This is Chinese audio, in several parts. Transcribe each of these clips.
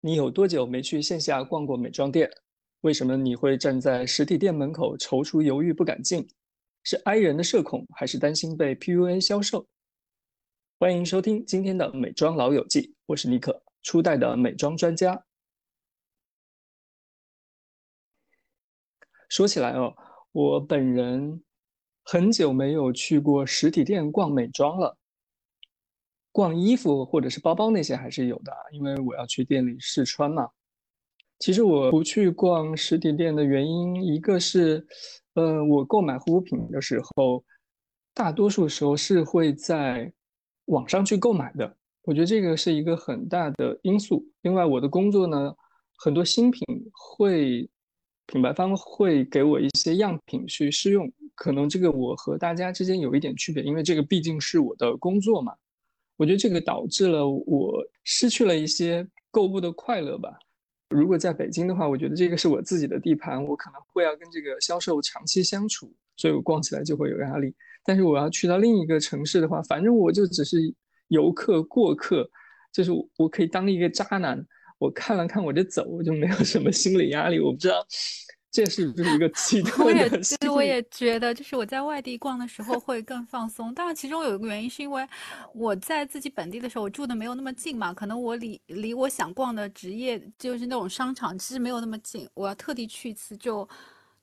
你有多久没去线下逛过美妆店？为什么你会站在实体店门口踌躇犹豫不敢进？是 i 人的社恐，还是担心被 PUA 销售？欢迎收听今天的美妆老友记，我是尼可，初代的美妆专家。说起来哦，我本人很久没有去过实体店逛美妆了。逛衣服或者是包包那些还是有的，因为我要去店里试穿嘛。其实我不去逛实体店的原因，一个是，呃，我购买护肤品的时候，大多数时候是会在网上去购买的。我觉得这个是一个很大的因素。另外，我的工作呢，很多新品会品牌方会给我一些样品去试用，可能这个我和大家之间有一点区别，因为这个毕竟是我的工作嘛。我觉得这个导致了我失去了一些购物的快乐吧。如果在北京的话，我觉得这个是我自己的地盘，我可能会要跟这个销售长期相处，所以我逛起来就会有压力。但是我要去到另一个城市的话，反正我就只是游客过客，就是我可以当一个渣男，我看了看我就走，我就没有什么心理压力。我不知道。这是不是一个奇特 的？我也其实我也觉得，就是我在外地逛的时候会更放松。当然，其中有一个原因是因为我在自己本地的时候，我住的没有那么近嘛，可能我离离我想逛的职业就是那种商场，其实没有那么近，我要特地去一次就。就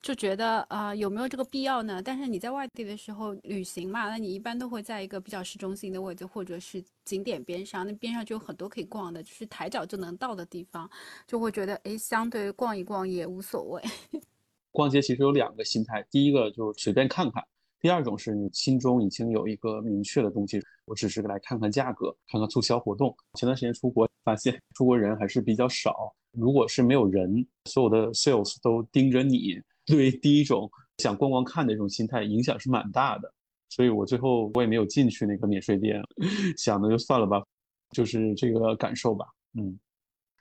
就觉得啊，有没有这个必要呢？但是你在外地的时候旅行嘛，那你一般都会在一个比较市中心的位置，或者是景点边上，那边上就有很多可以逛的，就是抬脚就能到的地方，就会觉得哎，相对逛一逛也无所谓。逛街其实有两个心态，第一个就是随便看看，第二种是你心中已经有一个明确的东西，我只是来看看价格，看看促销活动。前段时间出国发现，出国人还是比较少，如果是没有人，所有的 sales 都盯着你。对第一种想逛逛看的这种心态影响是蛮大的，所以我最后我也没有进去那个免税店，想的就算了吧，就是这个感受吧。嗯，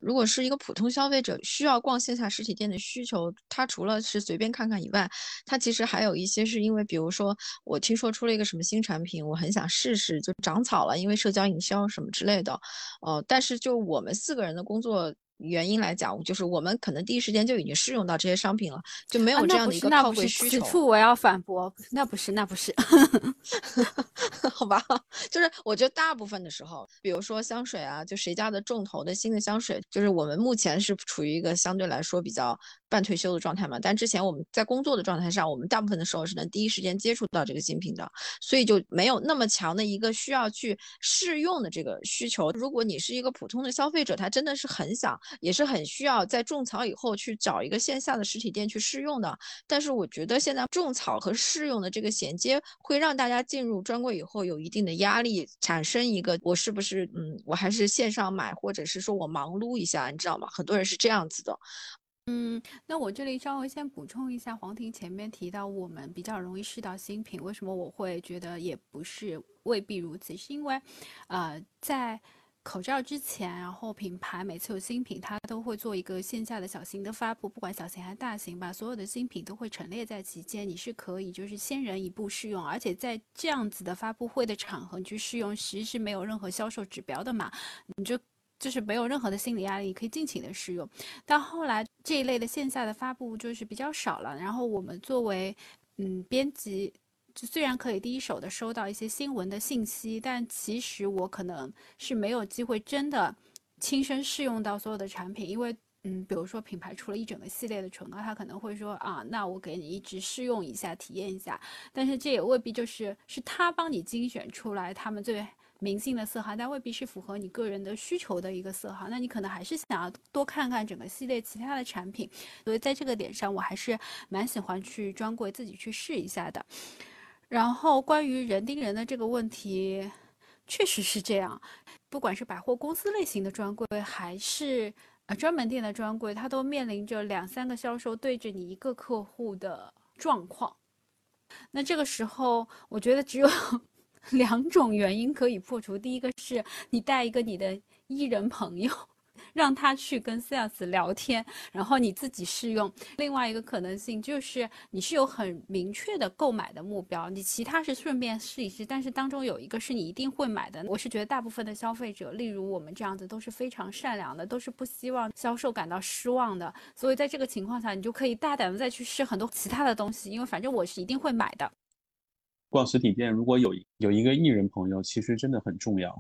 如果是一个普通消费者需要逛线下实体店的需求，他除了是随便看看以外，他其实还有一些是因为，比如说我听说出了一个什么新产品，我很想试试，就长草了，因为社交营销什么之类的。呃，但是就我们四个人的工作。原因来讲，就是我们可能第一时间就已经试用到这些商品了，就没有这样的一个靠柜需求。此处我要反驳，那不是，那不是，好吧？就是我觉得大部分的时候，比如说香水啊，就谁家的重头的新的香水，就是我们目前是处于一个相对来说比较。半退休的状态嘛，但之前我们在工作的状态上，我们大部分的时候是能第一时间接触到这个新品的，所以就没有那么强的一个需要去试用的这个需求。如果你是一个普通的消费者，他真的是很想，也是很需要在种草以后去找一个线下的实体店去试用的。但是我觉得现在种草和试用的这个衔接会让大家进入专柜以后有一定的压力，产生一个我是不是嗯，我还是线上买，或者是说我忙撸一下，你知道吗？很多人是这样子的。嗯，那我这里稍微先补充一下，黄婷前面提到我们比较容易试到新品，为什么我会觉得也不是未必如此？是因为，呃，在口罩之前，然后品牌每次有新品，它都会做一个线下的小型的发布，不管小型还是大型吧，所有的新品都会陈列在其间，你是可以就是先人一步试用，而且在这样子的发布会的场合去试用，其实是没有任何销售指标的嘛，你就。就是没有任何的心理压力，可以尽情的试用。到后来这一类的线下的发布就是比较少了。然后我们作为嗯编辑，就虽然可以第一手的收到一些新闻的信息，但其实我可能是没有机会真的亲身试用到所有的产品，因为嗯，比如说品牌出了一整个系列的唇膏，他可能会说啊，那我给你一直试用一下，体验一下。但是这也未必就是是他帮你精选出来他们最。明星的色号，但未必是符合你个人的需求的一个色号，那你可能还是想要多看看整个系列其他的产品，所以在这个点上，我还是蛮喜欢去专柜自己去试一下的。然后关于人盯人的这个问题，确实是这样，不管是百货公司类型的专柜，还是呃专门店的专柜，它都面临着两三个销售对着你一个客户的状况。那这个时候，我觉得只有。两种原因可以破除，第一个是你带一个你的艺人朋友，让他去跟 sales 聊天，然后你自己试用。另外一个可能性就是你是有很明确的购买的目标，你其他是顺便试一试，但是当中有一个是你一定会买的。我是觉得大部分的消费者，例如我们这样子，都是非常善良的，都是不希望销售感到失望的。所以在这个情况下，你就可以大胆的再去试很多其他的东西，因为反正我是一定会买的。逛实体店，如果有有一个艺人朋友，其实真的很重要。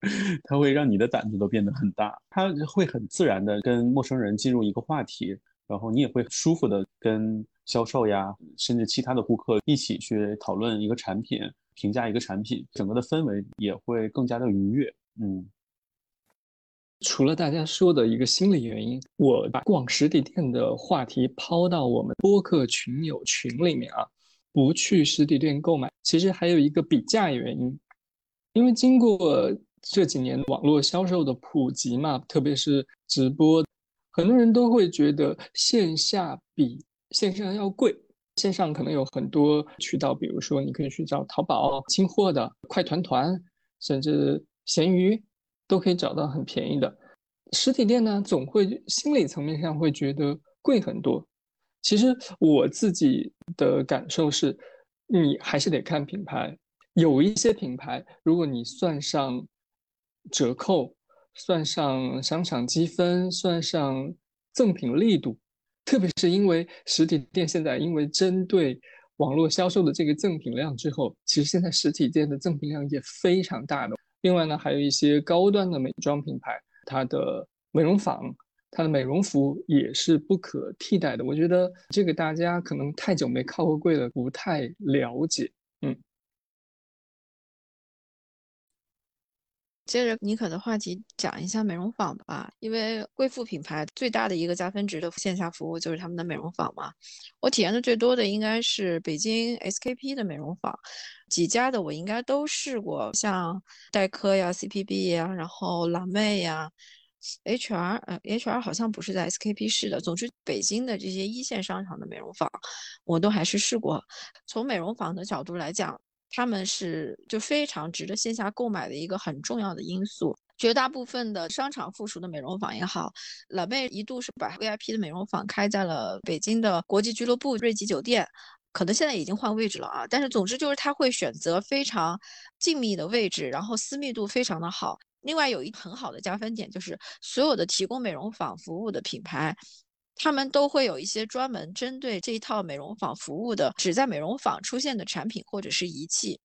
他会让你的胆子都变得很大，他会很自然的跟陌生人进入一个话题，然后你也会舒服的跟销售呀，甚至其他的顾客一起去讨论一个产品，评价一个产品，整个的氛围也会更加的愉悦。嗯，除了大家说的一个心理原因，我把逛实体店的话题抛到我们播客群友群里面啊，不去实体店购买，其实还有一个比价原因，因为经过。这几年网络销售的普及嘛，特别是直播，很多人都会觉得线下比线上要贵。线上可能有很多渠道，比如说你可以去找淘宝清货的、快团团，甚至闲鱼，都可以找到很便宜的。实体店呢，总会心理层面上会觉得贵很多。其实我自己的感受是，你还是得看品牌。有一些品牌，如果你算上。折扣算上商场积分，算上赠品力度，特别是因为实体店现在因为针对网络销售的这个赠品量之后，其实现在实体店的赠品量也非常大的。另外呢，还有一些高端的美妆品牌，它的美容坊、它的美容服务也是不可替代的。我觉得这个大家可能太久没靠过柜了，不太了解。嗯。接着妮可的话题讲一下美容坊吧，因为贵妇品牌最大的一个加分值的线下服务就是他们的美容坊嘛。我体验的最多的应该是北京 SKP 的美容坊，几家的我应该都试过，像黛珂呀、CPB 呀，然后蓝妹呀、HR，呃，HR 好像不是在 SKP 试的。总之，北京的这些一线商场的美容坊，我都还是试过。从美容坊的角度来讲。他们是就非常值得线下购买的一个很重要的因素。绝大部分的商场附属的美容坊也好，老妹一度是把 VIP 的美容坊开在了北京的国际俱乐部瑞吉酒店，可能现在已经换位置了啊。但是总之就是他会选择非常静谧的位置，然后私密度非常的好。另外有一很好的加分点就是所有的提供美容坊服务的品牌。他们都会有一些专门针对这一套美容坊服务的，只在美容坊出现的产品或者是仪器，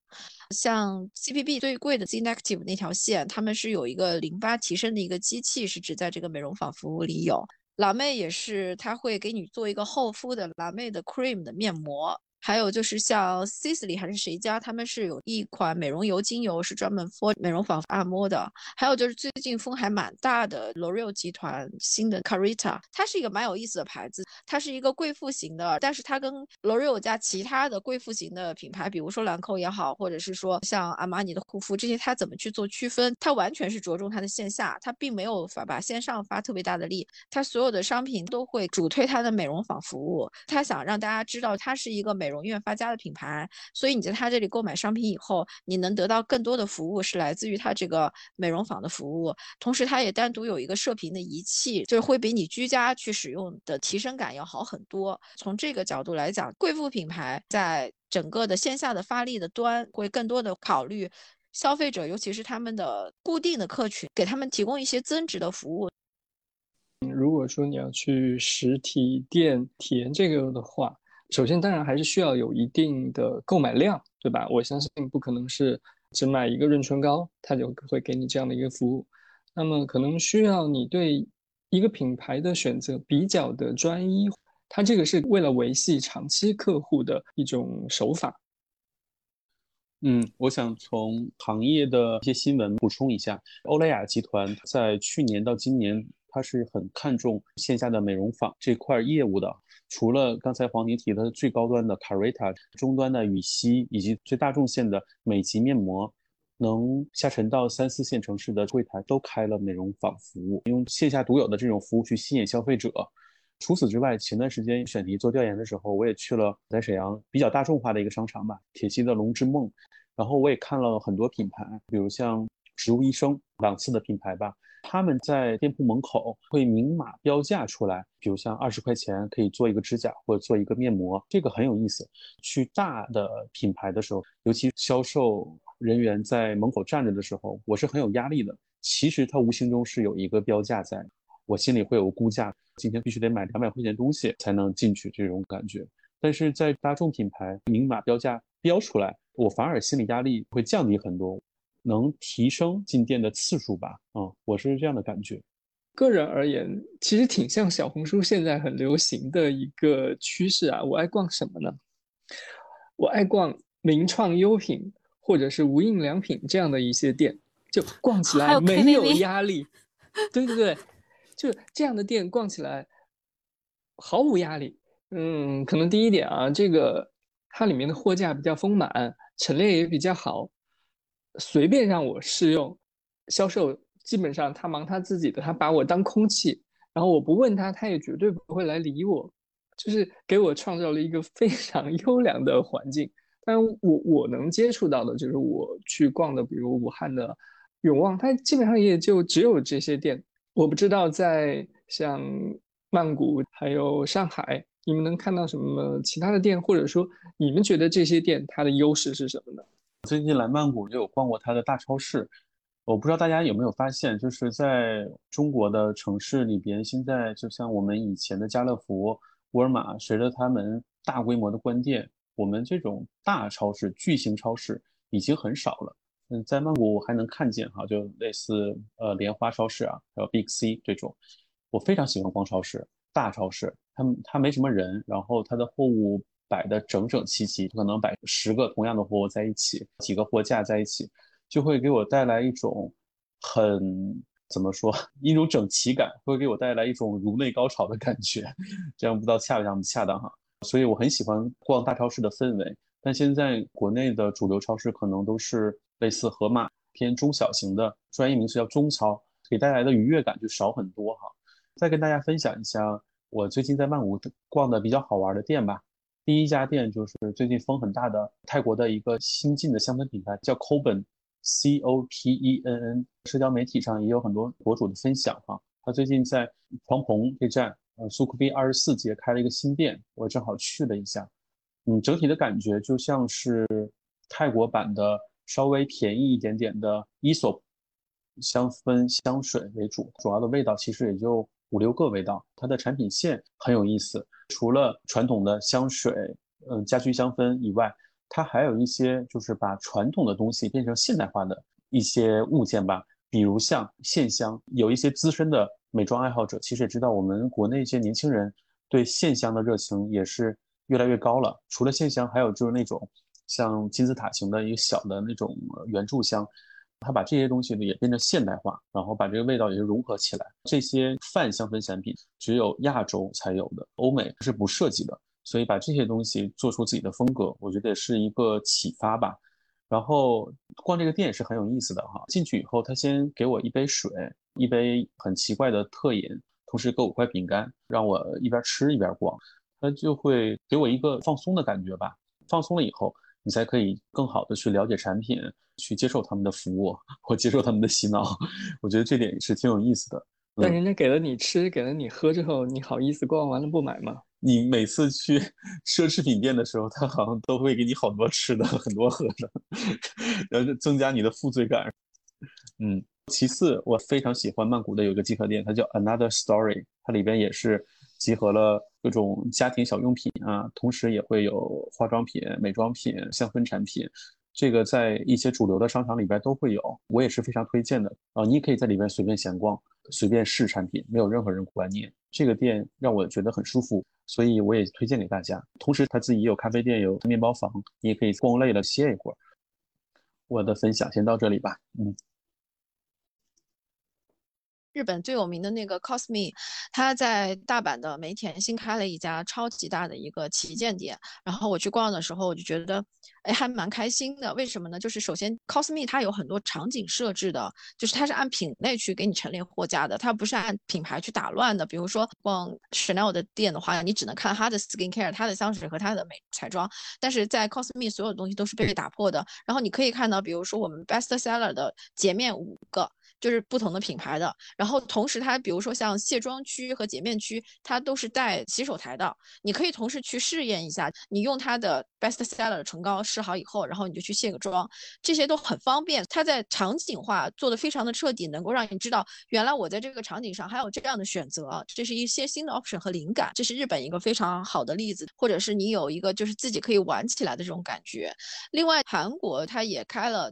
像 CPB 最贵的 Zinactive 那条线，他们是有一个淋巴提升的一个机器，是只在这个美容坊服务里有。老妹也是，他会给你做一个厚敷的老妹的 cream 的面膜。还有就是像 Sisley 还是谁家，他们是有一款美容油精油是专门 for 美容坊按摩的。还有就是最近风还蛮大的 L'Oreal 集团新的 Carita，它是一个蛮有意思的牌子，它是一个贵妇型的，但是它跟 L'Oreal 家其他的贵妇型的品牌，比如说兰蔻也好，或者是说像阿玛尼的护肤这些，它怎么去做区分？它完全是着重它的线下，它并没有发把线上发特别大的力，它所有的商品都会主推它的美容坊服务，它想让大家知道它是一个美。容院发家的品牌，所以你在他这里购买商品以后，你能得到更多的服务，是来自于他这个美容坊的服务。同时，它也单独有一个射频的仪器，就是会比你居家去使用的提升感要好很多。从这个角度来讲，贵妇品牌在整个的线下的发力的端，会更多的考虑消费者，尤其是他们的固定的客群，给他们提供一些增值的服务。如果说你要去实体店体验这个的话，首先，当然还是需要有一定的购买量，对吧？我相信不可能是只买一个润唇膏，它就会给你这样的一个服务。那么，可能需要你对一个品牌的选择比较的专一，它这个是为了维系长期客户的一种手法。嗯，我想从行业的一些新闻补充一下，欧莱雅集团在去年到今年，它是很看重线下的美容坊这块业务的。除了刚才黄宁提的最高端的 Carita，中端的羽西，以及最大众线的美极面膜，能下沉到三四线城市的柜台都开了美容坊服务，用线下独有的这种服务去吸引消费者。除此之外，前段时间选题做调研的时候，我也去了在沈阳比较大众化的一个商场吧，铁西的龙之梦，然后我也看了很多品牌，比如像植物医生，档次的品牌吧。他们在店铺门口会明码标价出来，比如像二十块钱可以做一个指甲或者做一个面膜，这个很有意思。去大的品牌的时候，尤其销售人员在门口站着的时候，我是很有压力的。其实他无形中是有一个标价在，我心里会有估价，今天必须得买两百块钱东西才能进去这种感觉。但是在大众品牌明码标价标出来，我反而心理压力会降低很多。能提升进店的次数吧，啊，我是这样的感觉。个人而言，其实挺像小红书现在很流行的一个趋势啊。我爱逛什么呢？我爱逛名创优品或者是无印良品这样的一些店，就逛起来没有压力。对对对，就这样的店逛起来毫无压力。嗯，可能第一点啊，这个它里面的货架比较丰满，陈列也比较好。随便让我试用，销售基本上他忙他自己的，他把我当空气，然后我不问他，他也绝对不会来理我，就是给我创造了一个非常 优良的环境。但我我能接触到的就是我去逛的，比如武汉的永旺，它基本上也就只有这些店。我不知道在像曼谷还有上海，你们能看到什么其他的店，或者说你们觉得这些店它的优势是什么呢？最近来曼谷就有逛过它的大超市，我不知道大家有没有发现，就是在中国的城市里边，现在就像我们以前的家乐福、沃尔玛，随着他们大规模的关店，我们这种大超市、巨型超市已经很少了。嗯，在曼谷我还能看见哈，就类似呃莲花超市啊，还有 Big C 这种。我非常喜欢逛超市，大超市，它它没什么人，然后它的货物。摆的整整齐齐，可能摆十个同样的货物在一起，几个货架在一起，就会给我带来一种很怎么说，一种整齐感，会给我带来一种颅内高潮的感觉。这样不知道恰不恰恰当哈？所以我很喜欢逛大超市的氛围。但现在国内的主流超市可能都是类似盒马偏中小型的，专业名词叫中超，给带来的愉悦感就少很多哈。再跟大家分享一下我最近在曼谷逛的比较好玩的店吧。第一家店就是最近风很大的泰国的一个新进的香氛品牌，叫 Copen，C O P E N N。社交媒体上也有很多博主的分享哈。他最近在床棚这站，呃，苏库比二十四街开了一个新店，我正好去了一下。嗯，整体的感觉就像是泰国版的稍微便宜一点点的伊索香氛香水为主，主要的味道其实也就五六个味道。它的产品线很有意思。除了传统的香水，嗯，家居香氛以外，它还有一些就是把传统的东西变成现代化的一些物件吧。比如像线香，有一些资深的美妆爱好者其实也知道，我们国内一些年轻人对线香的热情也是越来越高了。除了线香，还有就是那种像金字塔型的一个小的那种圆柱香。他把这些东西呢也变成现代化，然后把这个味道也是融合起来。这些泛香氛产品只有亚洲才有的，欧美是不涉及的。所以把这些东西做出自己的风格，我觉得是一个启发吧。然后逛这个店也是很有意思的哈。进去以后，他先给我一杯水，一杯很奇怪的特饮，同时给我块饼干，让我一边吃一边逛。他就会给我一个放松的感觉吧。放松了以后，你才可以更好的去了解产品。去接受他们的服务，或接受他们的洗脑，我觉得这点也是挺有意思的。但人家给了你吃，给了你喝之后，你好意思逛完了不买吗？你每次去 奢侈品店的时候，他好像都会给你好多吃的，很多喝的，然后增加你的负罪感。嗯，其次，我非常喜欢曼谷的有个集合店，它叫 Another Story，它里边也是集合了各种家庭小用品啊，同时也会有化妆品、美妆品、香氛产品。这个在一些主流的商场里边都会有，我也是非常推荐的啊！你可以在里边随便闲逛，随便试产品，没有任何人管你。这个店让我觉得很舒服，所以我也推荐给大家。同时，他自己也有咖啡店，有面包房，你也可以逛累了歇一会儿。我的分享先到这里吧，嗯。日本最有名的那个 Cosme，他在大阪的梅田新开了一家超级大的一个旗舰店。然后我去逛的时候，我就觉得，哎，还蛮开心的。为什么呢？就是首先 Cosme 它有很多场景设置的，就是它是按品类去给你陈列货架的，它不是按品牌去打乱的。比如说逛 Chanel 的店的话，你只能看它的 Skin Care、它的香水和它的美彩妆。但是在 Cosme 所有东西都是被打破的。然后你可以看到，比如说我们 Best Seller 的洁面五个。就是不同的品牌的。然后同时它比如说像卸妆区和洁面区，它都是带洗手台的，你可以同时去试验一下。你用它的 Best Seller 的唇膏试好以后，然后你就去卸个妆，这些都很方便。它在场景化做的非常的彻底，能够让你知道原来我在这个场景上还有这样的选择，这是一些新的 option 和灵感。这是日本一个非常好的例子，或者是你有一个就是自己可以玩起来的这种感觉。另外，韩国它也开了，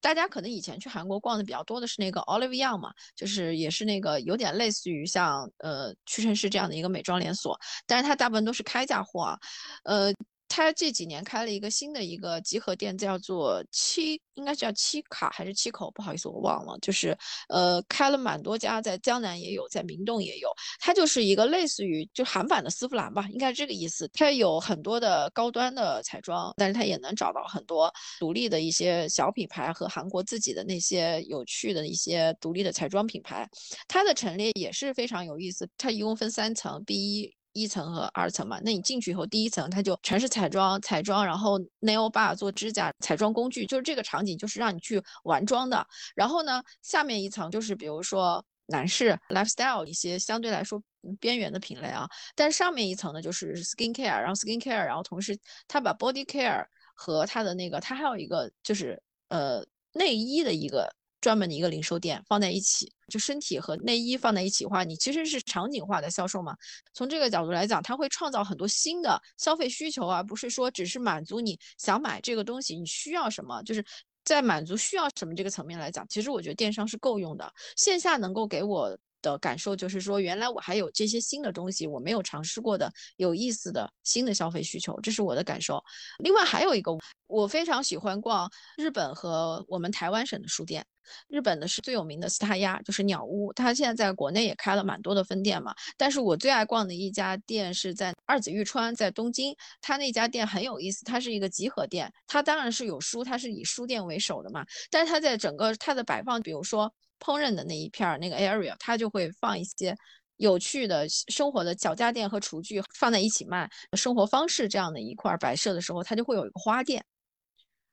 大家可能以前去韩国逛的比较多的是那那个 Olive Young 嘛，就是也是那个有点类似于像呃屈臣氏这样的一个美妆连锁，但是它大部分都是开价货啊，呃。他这几年开了一个新的一个集合店，叫做七，应该叫七卡还是七口？不好意思，我忘了。就是呃，开了蛮多家，在江南也有，在明洞也有。它就是一个类似于就韩版的丝芙兰吧，应该是这个意思。它有很多的高端的彩妆，但是它也能找到很多独立的一些小品牌和韩国自己的那些有趣的一些独立的彩妆品牌。它的陈列也是非常有意思，它一共分三层，B 一。一层和二层嘛，那你进去以后，第一层它就全是彩妆，彩妆，然后 nail bar 做指甲，彩妆工具，就是这个场景就是让你去玩妆的。然后呢，下面一层就是比如说男士 lifestyle 一些相对来说边缘的品类啊，但上面一层呢就是 skin care，然后 skin care，然后同时它把 body care 和它的那个，它还有一个就是呃内衣的一个。专门的一个零售店放在一起，就身体和内衣放在一起的话，你其实是场景化的销售嘛。从这个角度来讲，它会创造很多新的消费需求，而不是说只是满足你想买这个东西，你需要什么，就是在满足需要什么这个层面来讲，其实我觉得电商是够用的。线下能够给我的感受就是说，原来我还有这些新的东西，我没有尝试过的有意思的新的消费需求，这是我的感受。另外还有一个，我非常喜欢逛日本和我们台湾省的书店。日本的是最有名的斯塔亚，就是鸟屋，它现在在国内也开了蛮多的分店嘛。但是我最爱逛的一家店是在二子玉川，在东京，它那家店很有意思，它是一个集合店，它当然是有书，它是以书店为首的嘛。但是它在整个它的摆放，比如说烹饪的那一片儿那个 area，它就会放一些有趣的生活的小家电和厨具放在一起卖，生活方式这样的一块摆设的时候，它就会有一个花店。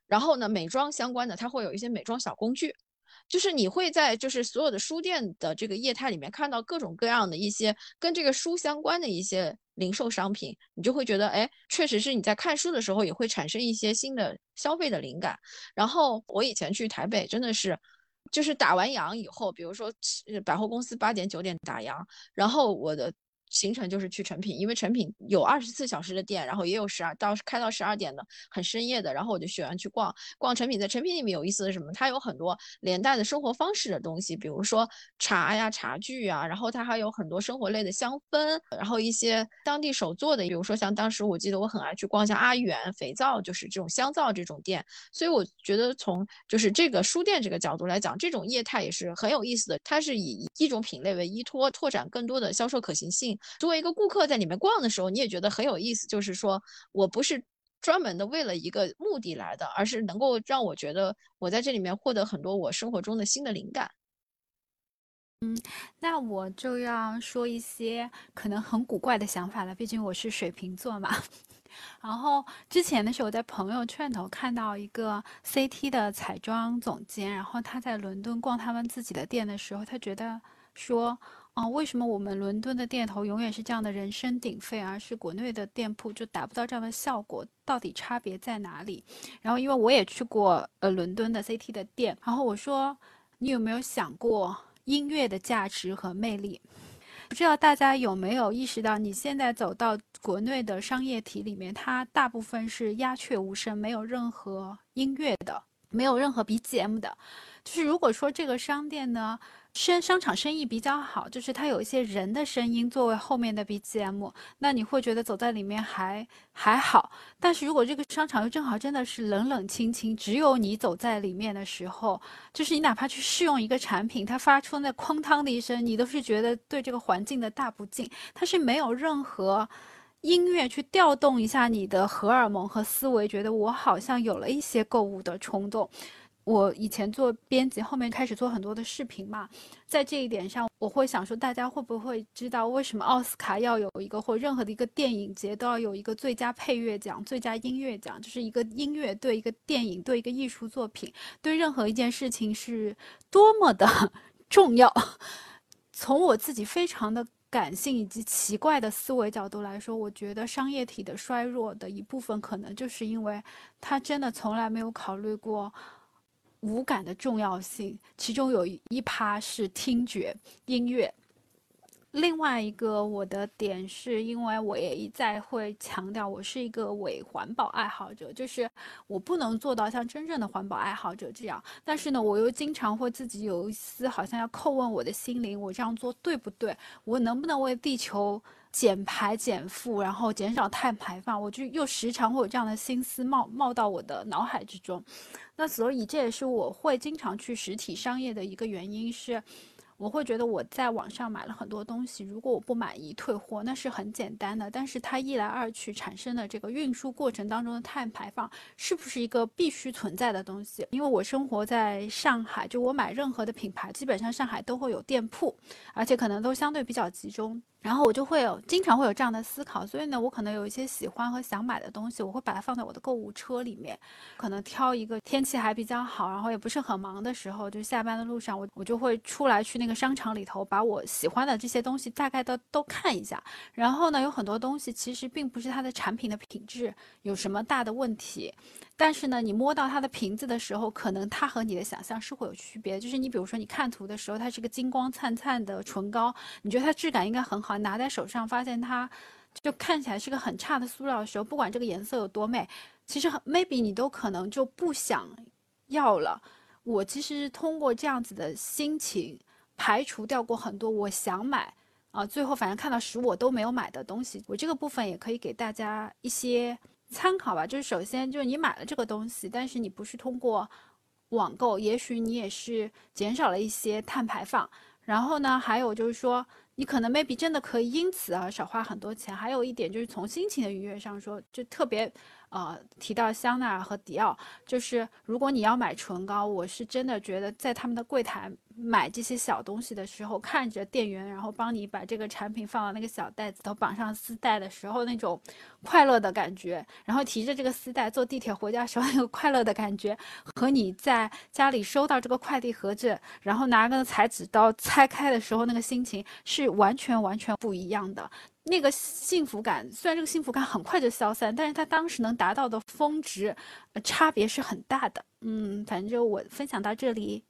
然后呢，美妆相关的，它会有一些美妆小工具。就是你会在就是所有的书店的这个业态里面看到各种各样的一些跟这个书相关的一些零售商品，你就会觉得，哎，确实是你在看书的时候也会产生一些新的消费的灵感。然后我以前去台北真的是，就是打完烊以后，比如说百货公司八点九点打烊，然后我的。行程就是去成品，因为成品有二十四小时的店，然后也有十二到开到十二点的很深夜的，然后我就喜欢去逛逛成品。在成品里面有意思的什么？它有很多连带的生活方式的东西，比如说茶呀、茶具啊，然后它还有很多生活类的香氛，然后一些当地手做的，比如说像当时我记得我很爱去逛像阿元肥皂，就是这种香皂这种店。所以我觉得从就是这个书店这个角度来讲，这种业态也是很有意思的。它是以一种品类为依托，拓展更多的销售可行性。作为一个顾客在里面逛的时候，你也觉得很有意思。就是说我不是专门的为了一个目的来的，而是能够让我觉得我在这里面获得很多我生活中的新的灵感。嗯，那我就要说一些可能很古怪的想法了。毕竟我是水瓶座嘛。然后之前的时候，在朋友圈头看到一个 CT 的彩妆总监，然后他在伦敦逛他们自己的店的时候，他觉得说。哦，为什么我们伦敦的店头永远是这样的人声鼎沸，而是国内的店铺就达不到这样的效果？到底差别在哪里？然后，因为我也去过呃伦敦的 CT 的店，然后我说，你有没有想过音乐的价值和魅力？不知道大家有没有意识到，你现在走到国内的商业体里面，它大部分是鸦雀无声，没有任何音乐的，没有任何 BGM 的。就是如果说这个商店呢？商商场生意比较好，就是它有一些人的声音作为后面的 BGM，那你会觉得走在里面还还好。但是如果这个商场又正好真的是冷冷清清，只有你走在里面的时候，就是你哪怕去试用一个产品，它发出那哐当的一声，你都是觉得对这个环境的大不敬。它是没有任何音乐去调动一下你的荷尔蒙和思维，觉得我好像有了一些购物的冲动。我以前做编辑，后面开始做很多的视频嘛，在这一点上，我会想说，大家会不会知道为什么奥斯卡要有一个，或任何的一个电影节都要有一个最佳配乐奖、最佳音乐奖，就是一个音乐对一个电影对一个艺术作品对任何一件事情是多么的 重要。从我自己非常的感性以及奇怪的思维角度来说，我觉得商业体的衰弱的一部分，可能就是因为他真的从来没有考虑过。五感的重要性，其中有一趴是听觉音乐。另外一个我的点是，因为我也一再会强调，我是一个伪环保爱好者，就是我不能做到像真正的环保爱好者这样。但是呢，我又经常会自己有一丝好像要叩问我的心灵，我这样做对不对？我能不能为地球？减排减负，然后减少碳排放，我就又时常会有这样的心思冒冒到我的脑海之中。那所以这也是我会经常去实体商业的一个原因是。我会觉得我在网上买了很多东西，如果我不满意退货，那是很简单的。但是它一来二去产生的这个运输过程当中的碳排放，是不是一个必须存在的东西？因为我生活在上海，就我买任何的品牌，基本上上海都会有店铺，而且可能都相对比较集中。然后我就会有经常会有这样的思考，所以呢，我可能有一些喜欢和想买的东西，我会把它放在我的购物车里面，可能挑一个天气还比较好，然后也不是很忙的时候，就下班的路上，我我就会出来去那个商场里头，把我喜欢的这些东西大概的都看一下。然后呢，有很多东西其实并不是它的产品的品质有什么大的问题。但是呢，你摸到它的瓶子的时候，可能它和你的想象是会有区别。就是你比如说，你看图的时候，它是个金光灿灿的唇膏，你觉得它质感应该很好，好拿在手上发现它就看起来是个很差的塑料的时候，不管这个颜色有多美，其实 maybe 你都可能就不想要了。我其实通过这样子的心情，排除掉过很多我想买啊，最后反正看到实物我都没有买的东西。我这个部分也可以给大家一些。参考吧，就是首先就是你买了这个东西，但是你不是通过网购，也许你也是减少了一些碳排放。然后呢，还有就是说，你可能 maybe 真的可以因此而少花很多钱。还有一点就是从心情的愉悦上说，就特别。呃，提到香奈儿和迪奥，就是如果你要买唇膏，我是真的觉得在他们的柜台买这些小东西的时候，看着店员，然后帮你把这个产品放到那个小袋子头，绑上丝带的时候，那种快乐的感觉，然后提着这个丝带坐地铁回家时候那个快乐的感觉，和你在家里收到这个快递盒子，然后拿个裁纸刀拆开的时候那个心情是完全完全不一样的。那个幸福感，虽然这个幸福感很快就消散，但是他当时能达到的峰值，差别是很大的。嗯，反正就我分享到这里。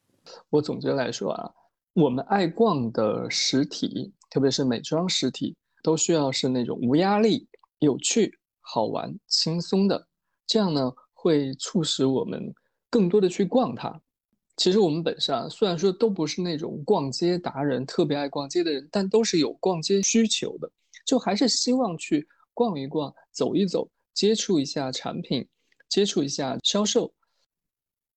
我总结来说啊，我们爱逛的实体，特别是美妆实体，都需要是那种无压力、有趣、好玩、轻松的，这样呢会促使我们更多的去逛它。其实我们本身啊，虽然说都不是那种逛街达人，特别爱逛街的人，但都是有逛街需求的。就还是希望去逛一逛、走一走，接触一下产品，接触一下销售。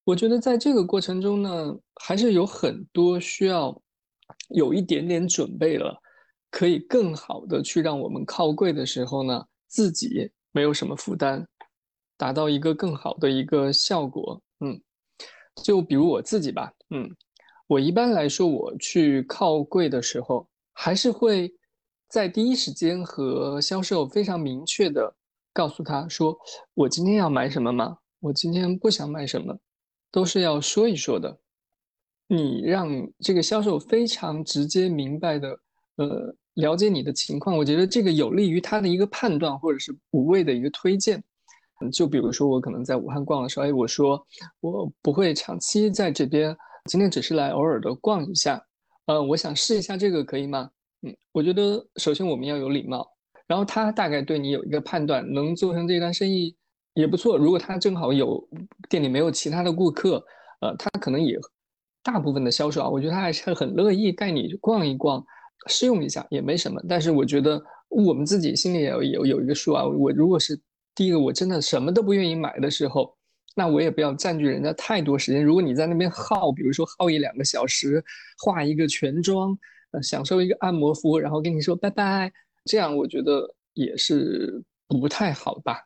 我觉得在这个过程中呢，还是有很多需要有一点点准备了，可以更好的去让我们靠柜的时候呢，自己没有什么负担，达到一个更好的一个效果。嗯，就比如我自己吧，嗯，我一般来说我去靠柜的时候，还是会。在第一时间和销售非常明确的告诉他说：“我今天要买什么吗？我今天不想买什么，都是要说一说的。你让这个销售非常直接明白的，呃，了解你的情况，我觉得这个有利于他的一个判断或者是无谓的一个推荐。就比如说我可能在武汉逛的时候，哎，我说我不会长期在这边，今天只是来偶尔的逛一下，呃，我想试一下这个，可以吗？”嗯，我觉得首先我们要有礼貌，然后他大概对你有一个判断，能做成这单生意也不错。如果他正好有店里没有其他的顾客，呃，他可能也大部分的销售啊，我觉得他还是很乐意带你逛一逛，试用一下也没什么。但是我觉得我们自己心里也有有有一个数啊。我如果是第一个我真的什么都不愿意买的时候，那我也不要占据人家太多时间。如果你在那边耗，比如说耗一两个小时，化一个全妆。呃，享受一个按摩服务，然后跟你说拜拜，这样我觉得也是不太好吧。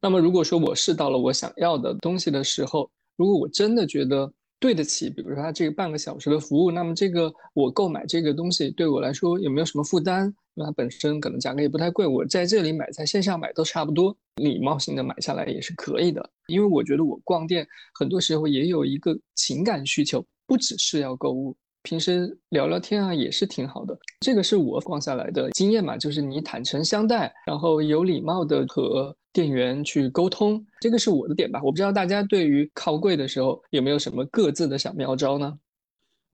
那么如果说我试到了我想要的东西的时候，如果我真的觉得对得起，比如说他这个半个小时的服务，那么这个我购买这个东西对我来说有没有什么负担？因为它本身可能价格也不太贵，我在这里买，在线上买都差不多，礼貌性的买下来也是可以的。因为我觉得我逛店很多时候也有一个情感需求，不只是要购物。平时聊聊天啊，也是挺好的。这个是我逛下来的经验嘛，就是你坦诚相待，然后有礼貌的和店员去沟通，这个是我的点吧。我不知道大家对于靠柜的时候有没有什么各自的小妙招呢？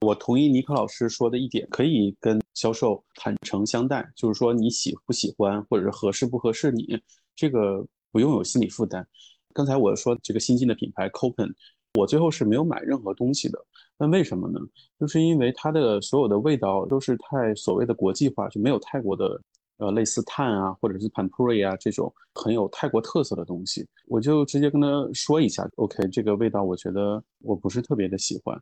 我同意尼克老师说的一点，可以跟销售坦诚相待，就是说你喜不喜欢，或者是合适不合适你，这个不用有心理负担。刚才我说这个新进的品牌 Copen，我最后是没有买任何东西的。那为什么呢？就是因为它的所有的味道都是太所谓的国际化，就没有泰国的，呃，类似碳啊，或者是 panpuri 啊这种很有泰国特色的东西。我就直接跟他说一下，OK，这个味道我觉得我不是特别的喜欢。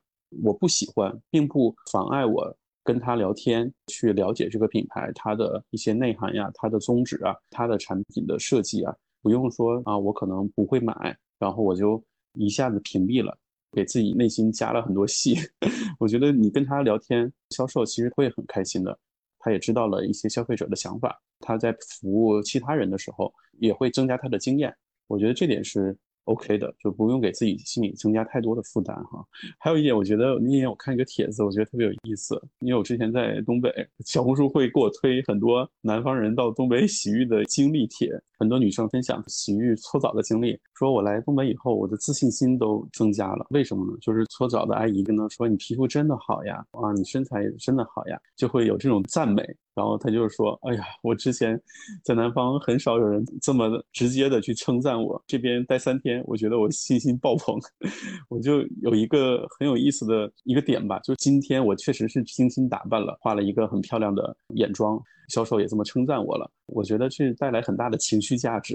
我不喜欢，并不妨碍我跟他聊天，去了解这个品牌它的一些内涵呀，它的宗旨啊，它的产品的设计啊，不用说啊，我可能不会买，然后我就一下子屏蔽了。给自己内心加了很多戏，我觉得你跟他聊天，销售其实会很开心的，他也知道了一些消费者的想法，他在服务其他人的时候也会增加他的经验，我觉得这点是。OK 的，就不用给自己心里增加太多的负担哈。还有一点，我觉得那天我看一个帖子，我觉得特别有意思。因为我之前在东北，小红书会给我推很多南方人到东北洗浴的经历帖，很多女生分享洗浴搓澡的经历，说我来东北以后，我的自信心都增加了。为什么呢？就是搓澡的阿姨跟她说：“你皮肤真的好呀，啊，你身材真的好呀”，就会有这种赞美。然后他就是说，哎呀，我之前在南方很少有人这么直接的去称赞我。这边待三天，我觉得我信心爆棚。我就有一个很有意思的一个点吧，就今天我确实是精心打扮了，画了一个很漂亮的眼妆，销售也这么称赞我了。我觉得是带来很大的情绪价值。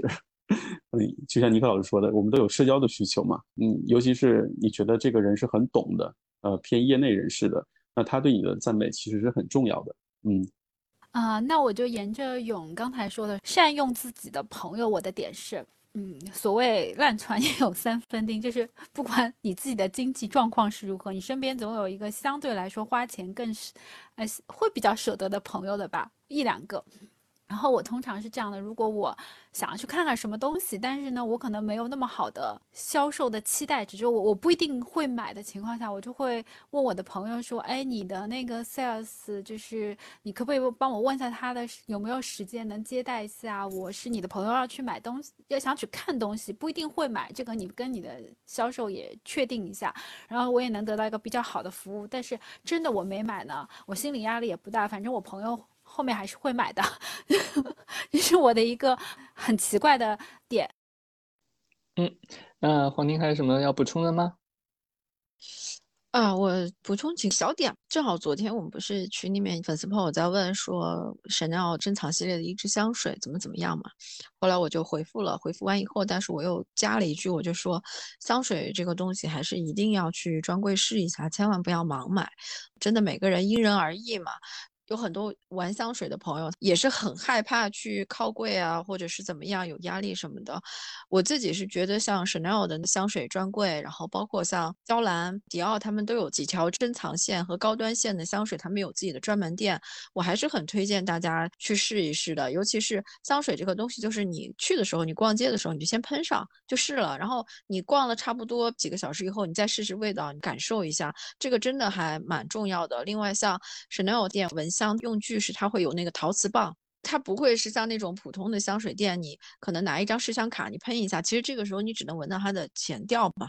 嗯，就像尼克老师说的，我们都有社交的需求嘛。嗯，尤其是你觉得这个人是很懂的，呃，偏业内人士的，那他对你的赞美其实是很重要的。嗯。啊，那我就沿着勇刚才说的，善用自己的朋友。我的点是，嗯，所谓烂船也有三分钉，就是不管你自己的经济状况是如何，你身边总有一个相对来说花钱更是，呃，会比较舍得的朋友的吧，一两个。然后我通常是这样的，如果我。想要去看看什么东西，但是呢，我可能没有那么好的销售的期待值，就我我不一定会买的情况下，我就会问我的朋友说，哎，你的那个 sales 就是你可不可以帮我问一下他的有没有时间能接待一下？我是你的朋友，要去买东西，要想去看东西，不一定会买，这个你跟你的销售也确定一下，然后我也能得到一个比较好的服务。但是真的我没买呢，我心理压力也不大，反正我朋友。后面还是会买的，这是我的一个很奇怪的点。嗯，那黄宁还有什么要补充的吗？啊，我补充几个小点。正好昨天我们不是群里面粉丝朋友在问说，Chanel 珍藏系列的一支香水怎么怎么样嘛？后来我就回复了，回复完以后，但是我又加了一句，我就说，香水这个东西还是一定要去专柜试一下，千万不要盲买。真的每个人因人而异嘛。有很多玩香水的朋友也是很害怕去靠柜啊，或者是怎么样有压力什么的。我自己是觉得像 Chanel 的香水专柜，然后包括像娇兰、迪奥，他们都有几条珍藏线和高端线的香水，他们有自己的专门店。我还是很推荐大家去试一试的。尤其是香水这个东西，就是你去的时候，你逛街的时候，你就先喷上就试了，然后你逛了差不多几个小时以后，你再试试味道，你感受一下，这个真的还蛮重要的。另外，像 Chanel 店闻香。香用具是它会有那个陶瓷棒，它不会是像那种普通的香水店，你可能拿一张试香卡，你喷一下，其实这个时候你只能闻到它的前调嘛，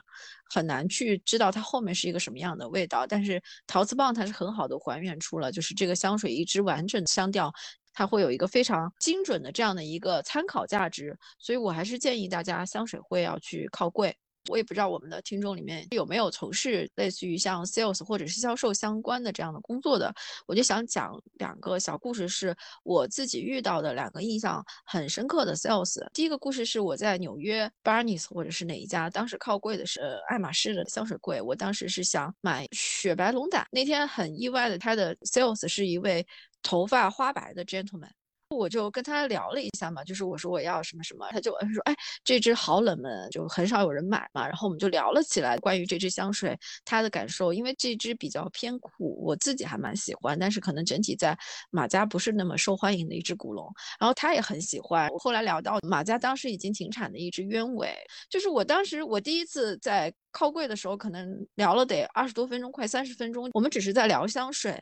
很难去知道它后面是一个什么样的味道。但是陶瓷棒它是很好的还原出了，就是这个香水一支完整的香调，它会有一个非常精准的这样的一个参考价值。所以我还是建议大家香水会要去靠柜。我也不知道我们的听众里面有没有从事类似于像 sales 或者是销售相关的这样的工作的，我就想讲两个小故事，是我自己遇到的两个印象很深刻的 sales。第一个故事是我在纽约 Barnes 或者是哪一家，当时靠柜的是爱马仕的香水柜，我当时是想买雪白龙胆，那天很意外的，他的 sales 是一位头发花白的 gentleman。我就跟他聊了一下嘛，就是我说我要什么什么，他就说，哎，这支好冷门，就很少有人买嘛。然后我们就聊了起来，关于这支香水他的感受，因为这支比较偏苦，我自己还蛮喜欢，但是可能整体在马家不是那么受欢迎的一支古龙。然后他也很喜欢。我后来聊到马家当时已经停产的一支鸢尾，就是我当时我第一次在。靠柜的时候，可能聊了得二十多分钟，快三十分钟。我们只是在聊香水，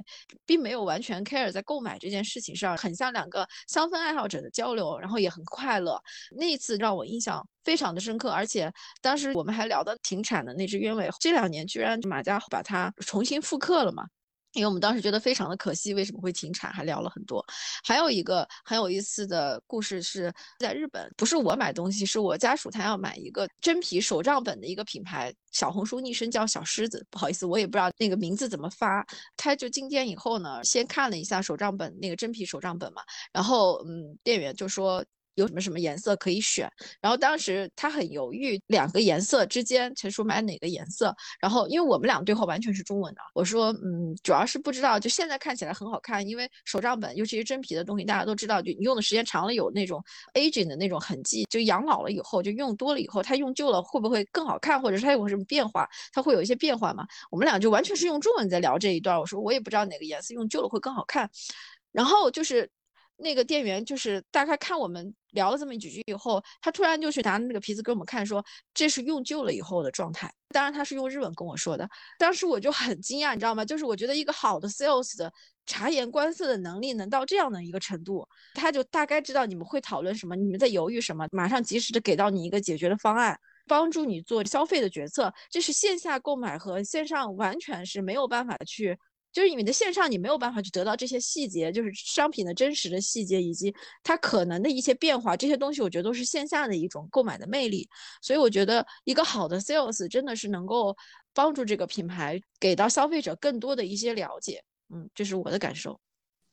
并没有完全 care 在购买这件事情上，很像两个香氛爱好者的交流，然后也很快乐。那一次让我印象非常的深刻，而且当时我们还聊到停产的那只鸢尾，这两年居然马家把它重新复刻了嘛。因为我们当时觉得非常的可惜，为什么会停产，还聊了很多。还有一个很有意思的故事是在日本，不是我买东西，是我家属他要买一个真皮手账本的一个品牌，小红书昵称叫小狮子，不好意思，我也不知道那个名字怎么发。他就进店以后呢，先看了一下手账本，那个真皮手账本嘛，然后嗯，店员就说。有什么什么颜色可以选？然后当时他很犹豫，两个颜色之间，陈叔买哪个颜色？然后因为我们俩对话完全是中文的，我说嗯，主要是不知道，就现在看起来很好看，因为手账本尤其是真皮的东西，大家都知道，就你用的时间长了有那种 aging 的那种痕迹，就养老了以后，就用多了以后，它用旧了会不会更好看，或者是它有什么变化？它会有一些变化嘛？我们俩就完全是用中文在聊这一段。我说我也不知道哪个颜色用旧了会更好看，然后就是。那个店员就是大概看我们聊了这么几句以后，他突然就去拿那个皮子给我们看，说这是用旧了以后的状态。当然他是用日文跟我说的，当时我就很惊讶，你知道吗？就是我觉得一个好的 sales 的察言观色的能力能到这样的一个程度，他就大概知道你们会讨论什么，你们在犹豫什么，马上及时的给到你一个解决的方案，帮助你做消费的决策。这是线下购买和线上完全是没有办法去。就是你的线上你没有办法去得到这些细节，就是商品的真实的细节以及它可能的一些变化，这些东西我觉得都是线下的一种购买的魅力。所以我觉得一个好的 sales 真的是能够帮助这个品牌给到消费者更多的一些了解。嗯，这是我的感受。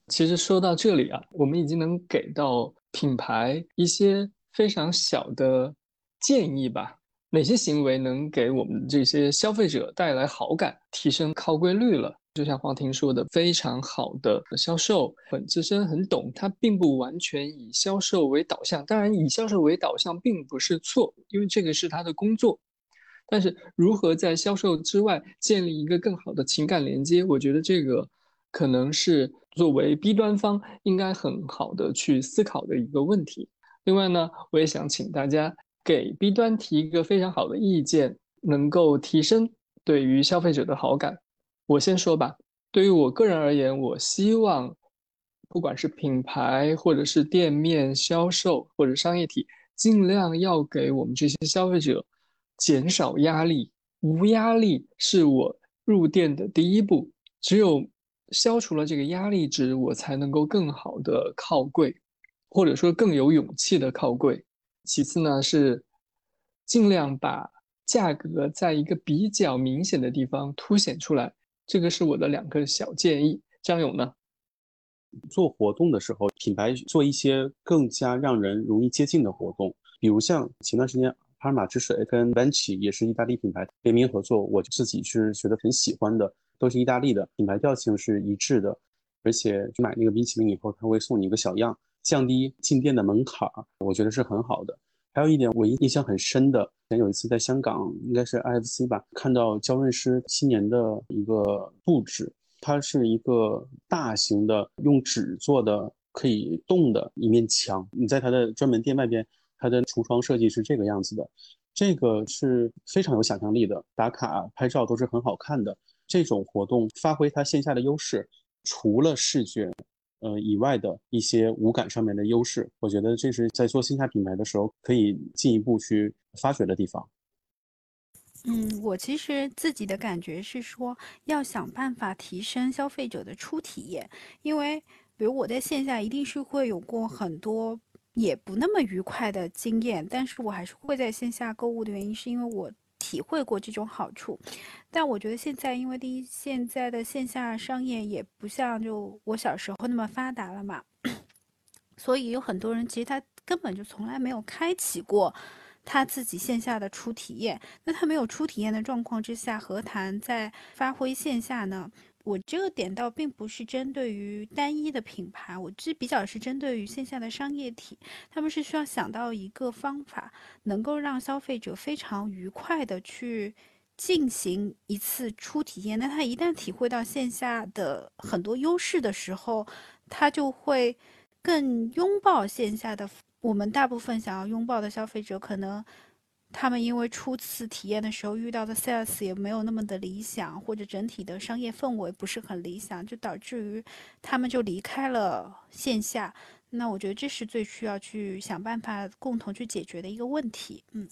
其实说到这里啊，我们已经能给到品牌一些非常小的建议吧。哪些行为能给我们这些消费者带来好感，提升靠柜率了？就像黄婷说的，非常好的销售很资深、很懂，他并不完全以销售为导向。当然，以销售为导向并不是错，因为这个是他的工作。但是，如何在销售之外建立一个更好的情感连接，我觉得这个可能是作为 B 端方应该很好的去思考的一个问题。另外呢，我也想请大家给 B 端提一个非常好的意见，能够提升对于消费者的好感。我先说吧，对于我个人而言，我希望，不管是品牌或者是店面销售或者商业体，尽量要给我们这些消费者减少压力。无压力是我入店的第一步，只有消除了这个压力值，我才能够更好的靠柜，或者说更有勇气的靠柜。其次呢，是尽量把价格在一个比较明显的地方凸显出来。这个是我的两个小建议，张勇呢？做活动的时候，品牌做一些更加让人容易接近的活动，比如像前段时间帕尔玛之水跟 v a n c i 也是意大利品牌联名合作，我自己是觉得很喜欢的，都是意大利的品牌调性是一致的，而且买那个冰淇淋以后，他会送你一个小样，降低进店的门槛儿，我觉得是很好的。还有一点我印象很深的，前有一次在香港，应该是 IFC 吧，看到焦润诗新年的一个布置，它是一个大型的用纸做的可以动的一面墙。你在它的专门店外边，它的橱窗设计是这个样子的，这个是非常有想象力的，打卡拍照都是很好看的。这种活动发挥它线下的优势，除了视觉。呃，以外的一些五感上面的优势，我觉得这是在做线下品牌的时候可以进一步去发掘的地方。嗯，我其实自己的感觉是说，要想办法提升消费者的初体验，因为比如我在线下一定是会有过很多也不那么愉快的经验，但是我还是会在线下购物的原因，是因为我。体会过这种好处，但我觉得现在，因为第一，现在的线下商业也不像就我小时候那么发达了嘛，所以有很多人其实他根本就从来没有开启过他自己线下的初体验。那他没有初体验的状况之下，何谈在发挥线下呢？我这个点倒并不是针对于单一的品牌，我这比较是针对于线下的商业体，他们是需要想到一个方法，能够让消费者非常愉快的去进行一次初体验。那他一旦体会到线下的很多优势的时候，他就会更拥抱线下的。我们大部分想要拥抱的消费者，可能。他们因为初次体验的时候遇到的 sales 也没有那么的理想，或者整体的商业氛围不是很理想，就导致于他们就离开了线下。那我觉得这是最需要去想办法共同去解决的一个问题。嗯，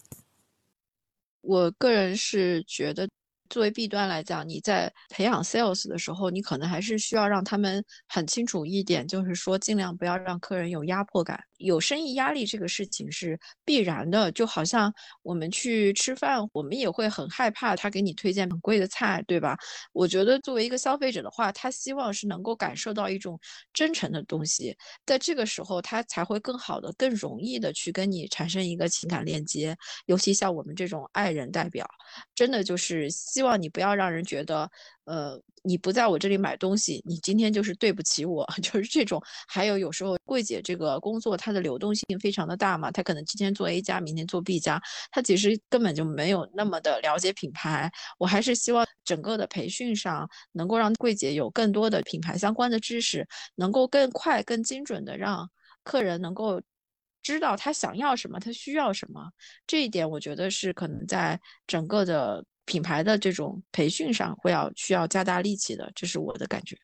我个人是觉得。作为 B 端来讲，你在培养 sales 的时候，你可能还是需要让他们很清楚一点，就是说尽量不要让客人有压迫感。有生意压力这个事情是必然的，就好像我们去吃饭，我们也会很害怕他给你推荐很贵的菜，对吧？我觉得作为一个消费者的话，他希望是能够感受到一种真诚的东西，在这个时候他才会更好的、更容易的去跟你产生一个情感链接。尤其像我们这种爱人代表，真的就是希望你不要让人觉得，呃，你不在我这里买东西，你今天就是对不起我，就是这种。还有有时候柜姐这个工作，它的流动性非常的大嘛，她可能今天做 A 家，明天做 B 家，她其实根本就没有那么的了解品牌。我还是希望整个的培训上能够让柜姐有更多的品牌相关的知识，能够更快、更精准的让客人能够。知道他想要什么，他需要什么，这一点我觉得是可能在整个的品牌的这种培训上会要需要加大力气的，这是我的感觉。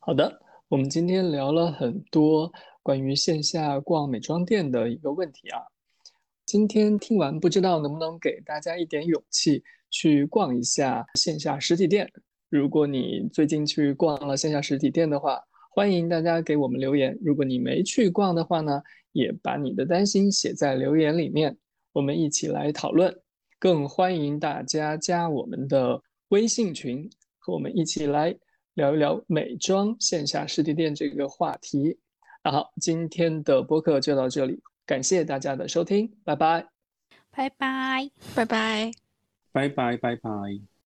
好的，我们今天聊了很多关于线下逛美妆店的一个问题啊。今天听完，不知道能不能给大家一点勇气去逛一下线下实体店。如果你最近去逛了线下实体店的话，欢迎大家给我们留言。如果你没去逛的话呢？也把你的担心写在留言里面，我们一起来讨论。更欢迎大家加我们的微信群，和我们一起来聊一聊美妆线下实体店这个话题。那好，今天的播客就到这里，感谢大家的收听，拜拜，拜拜，拜拜，拜拜，拜拜。